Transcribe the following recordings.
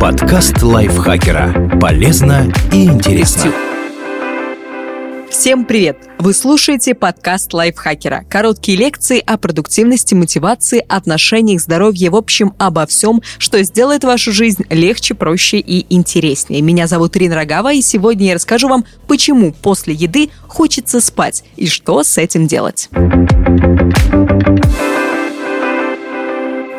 Подкаст лайфхакера. Полезно и интересно. Всем привет! Вы слушаете подкаст лайфхакера. Короткие лекции о продуктивности, мотивации, отношениях, здоровье, в общем, обо всем, что сделает вашу жизнь легче, проще и интереснее. Меня зовут Ирина Рогава, и сегодня я расскажу вам, почему после еды хочется спать и что с этим делать.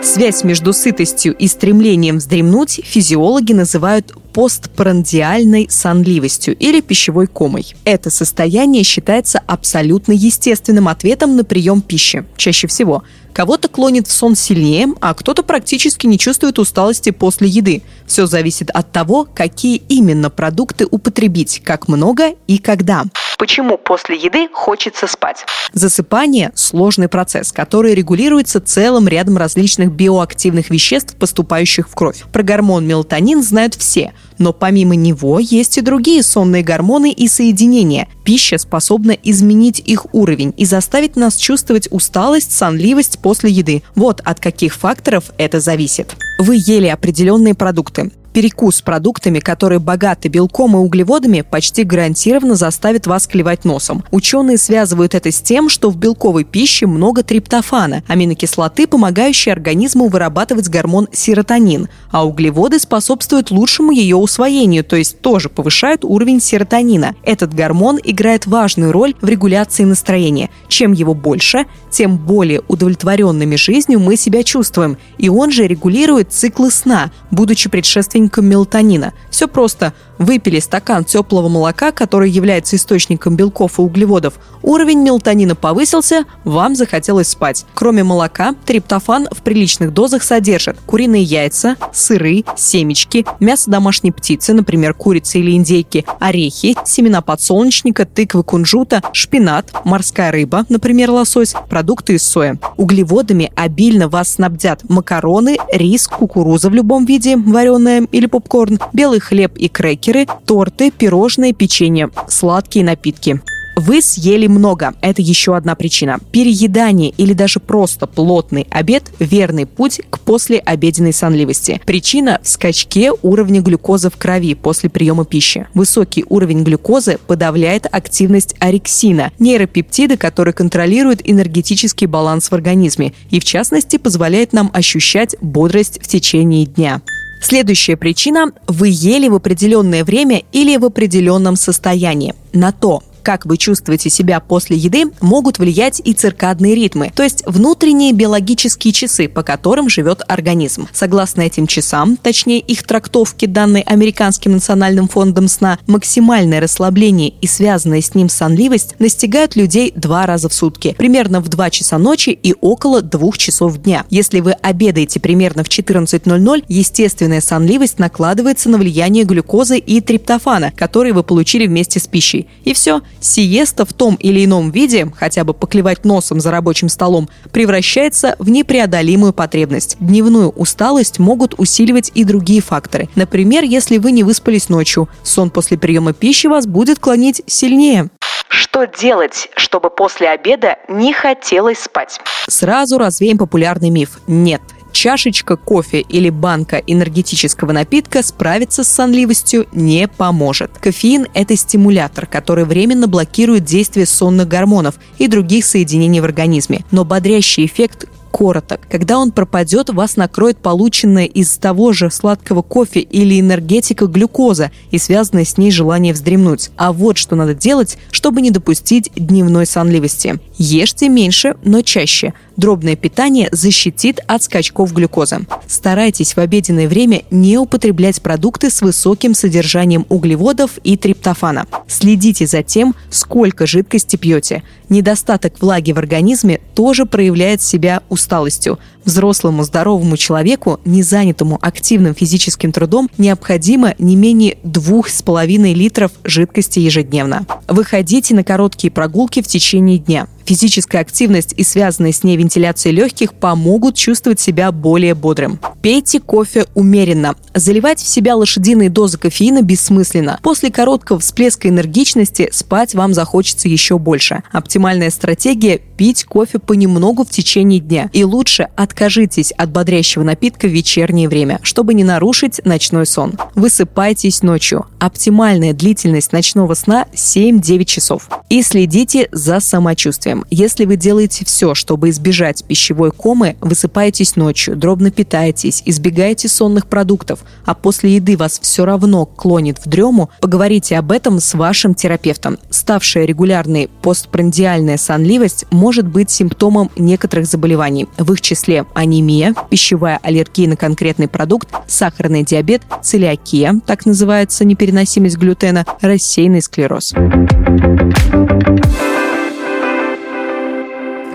Связь между сытостью и стремлением вздремнуть физиологи называют постпрандиальной сонливостью или пищевой комой. Это состояние считается абсолютно естественным ответом на прием пищи, чаще всего. Кого-то клонит в сон сильнее, а кто-то практически не чувствует усталости после еды. Все зависит от того, какие именно продукты употребить, как много и когда. Почему после еды хочется спать? Засыпание – сложный процесс, который регулируется целым рядом различных биоактивных веществ, поступающих в кровь. Про гормон мелатонин знают все, но помимо него есть и другие сонные гормоны и соединения. Пища способна изменить их уровень и заставить нас чувствовать усталость, сонливость после еды. Вот от каких факторов это зависит. Вы ели определенные продукты перекус продуктами, которые богаты белком и углеводами, почти гарантированно заставит вас клевать носом. Ученые связывают это с тем, что в белковой пище много триптофана, аминокислоты, помогающие организму вырабатывать гормон серотонин, а углеводы способствуют лучшему ее усвоению, то есть тоже повышают уровень серотонина. Этот гормон играет важную роль в регуляции настроения. Чем его больше, тем более удовлетворенными жизнью мы себя чувствуем, и он же регулирует циклы сна, будучи предшественником источником мелатонина. Все просто. Выпили стакан теплого молока, который является источником белков и углеводов. Уровень мелатонина повысился, вам захотелось спать. Кроме молока, триптофан в приличных дозах содержит куриные яйца, сыры, семечки, мясо домашней птицы, например, курицы или индейки, орехи, семена подсолнечника, тыквы кунжута, шпинат, морская рыба, например, лосось, продукты из соя. Углеводами обильно вас снабдят макароны, рис, кукуруза в любом виде, вареная или попкорн, белый хлеб и крекеры, торты, пирожные, печенье, сладкие напитки. Вы съели много. Это еще одна причина. Переедание или даже просто плотный обед – верный путь к послеобеденной сонливости. Причина – в скачке уровня глюкозы в крови после приема пищи. Высокий уровень глюкозы подавляет активность орексина – нейропептида, который контролирует энергетический баланс в организме и, в частности, позволяет нам ощущать бодрость в течение дня. Следующая причина – вы ели в определенное время или в определенном состоянии. На то, как вы чувствуете себя после еды, могут влиять и циркадные ритмы, то есть внутренние биологические часы, по которым живет организм. Согласно этим часам, точнее их трактовке, данной Американским национальным фондом сна, максимальное расслабление и связанная с ним сонливость настигают людей два раза в сутки, примерно в 2 часа ночи и около 2 часов дня. Если вы обедаете примерно в 14.00, естественная сонливость накладывается на влияние глюкозы и триптофана, которые вы получили вместе с пищей. И все, Сиеста в том или ином виде, хотя бы поклевать носом за рабочим столом, превращается в непреодолимую потребность. Дневную усталость могут усиливать и другие факторы. Например, если вы не выспались ночью, сон после приема пищи вас будет клонить сильнее. Что делать, чтобы после обеда не хотелось спать? Сразу развеем популярный миф. Нет, чашечка кофе или банка энергетического напитка справиться с сонливостью не поможет. Кофеин – это стимулятор, который временно блокирует действие сонных гормонов и других соединений в организме. Но бодрящий эффект короток. Когда он пропадет, вас накроет полученное из того же сладкого кофе или энергетика глюкоза и связанное с ней желание вздремнуть. А вот что надо делать, чтобы не допустить дневной сонливости. Ешьте меньше, но чаще – Дробное питание защитит от скачков глюкозы. Старайтесь в обеденное время не употреблять продукты с высоким содержанием углеводов и триптофана. Следите за тем, сколько жидкости пьете. Недостаток влаги в организме тоже проявляет себя усталостью. Взрослому здоровому человеку, не занятому активным физическим трудом, необходимо не менее 2,5 литров жидкости ежедневно. Выходите на короткие прогулки в течение дня. Физическая активность и связанная с ней вентиляция легких помогут чувствовать себя более бодрым. Пейте кофе умеренно. Заливать в себя лошадиные дозы кофеина бессмысленно. После короткого всплеска энергичности спать вам захочется еще больше. Оптимальная стратегия – пить кофе понемногу в течение дня. И лучше от Откажитесь от бодрящего напитка в вечернее время, чтобы не нарушить ночной сон. Высыпайтесь ночью. Оптимальная длительность ночного сна 7-9 часов. И следите за самочувствием. Если вы делаете все, чтобы избежать пищевой комы, высыпаетесь ночью, дробно питаетесь, избегаете сонных продуктов, а после еды вас все равно клонит в дрему, поговорите об этом с вашим терапевтом. Ставшая регулярной постпрандиальная сонливость может быть симптомом некоторых заболеваний, в их числе анемия, пищевая аллергия на конкретный продукт, сахарный диабет, целиакия, так называется непереносимость глютена, рассеянный склероз.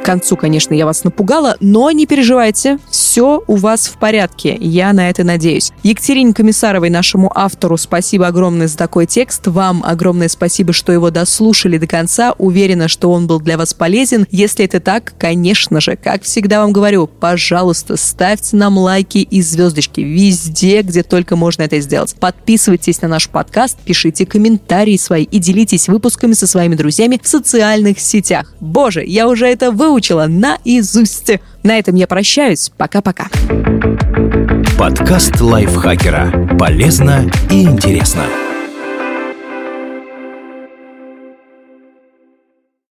К концу, конечно, я вас напугала, но не переживайте, все у вас в порядке, я на это надеюсь. Екатерине Комиссаровой, нашему автору, спасибо огромное за такой текст. Вам огромное спасибо, что его дослушали до конца. Уверена, что он был для вас полезен. Если это так, конечно же, как всегда вам говорю, пожалуйста, ставьте нам лайки и звездочки везде, где только можно это сделать. Подписывайтесь на наш подкаст, пишите комментарии свои и делитесь выпусками со своими друзьями в социальных сетях. Боже, я уже это выучила выучила наизусть. На этом я прощаюсь. Пока-пока. Подкаст лайфхакера. Полезно и интересно.